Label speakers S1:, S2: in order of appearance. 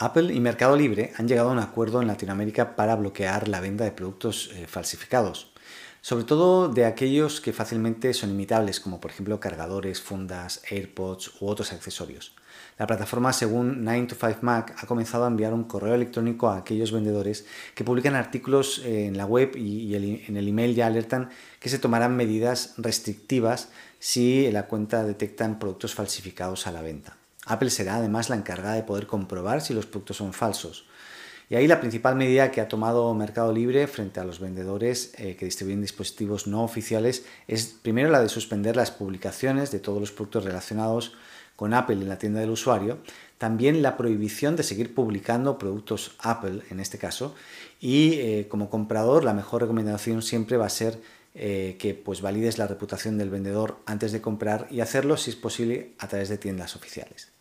S1: Apple y Mercado Libre han llegado a un acuerdo en Latinoamérica para bloquear la venta de productos eh, falsificados, sobre todo de aquellos que fácilmente son imitables, como por ejemplo cargadores, fundas, AirPods u otros accesorios. La plataforma, según 9to5Mac, ha comenzado a enviar un correo electrónico a aquellos vendedores que publican artículos eh, en la web y, en el email ya alertan que se tomarán medidas restrictivas si la cuenta detectan productos falsificados a la venta. Apple será además la encargada de poder comprobar si los productos son falsos. Y ahí la principal medida que ha tomado Mercado Libre frente a los vendedores eh, que distribuyen dispositivos no oficiales es primero la de suspender las publicaciones de todos los productos relacionados con Apple en la tienda del usuario, también la prohibición de seguir publicando productos Apple en este caso y eh, como comprador la mejor recomendación siempre va a ser eh, que pues valides la reputación del vendedor antes de comprar y hacerlo si es posible a través de tiendas oficiales.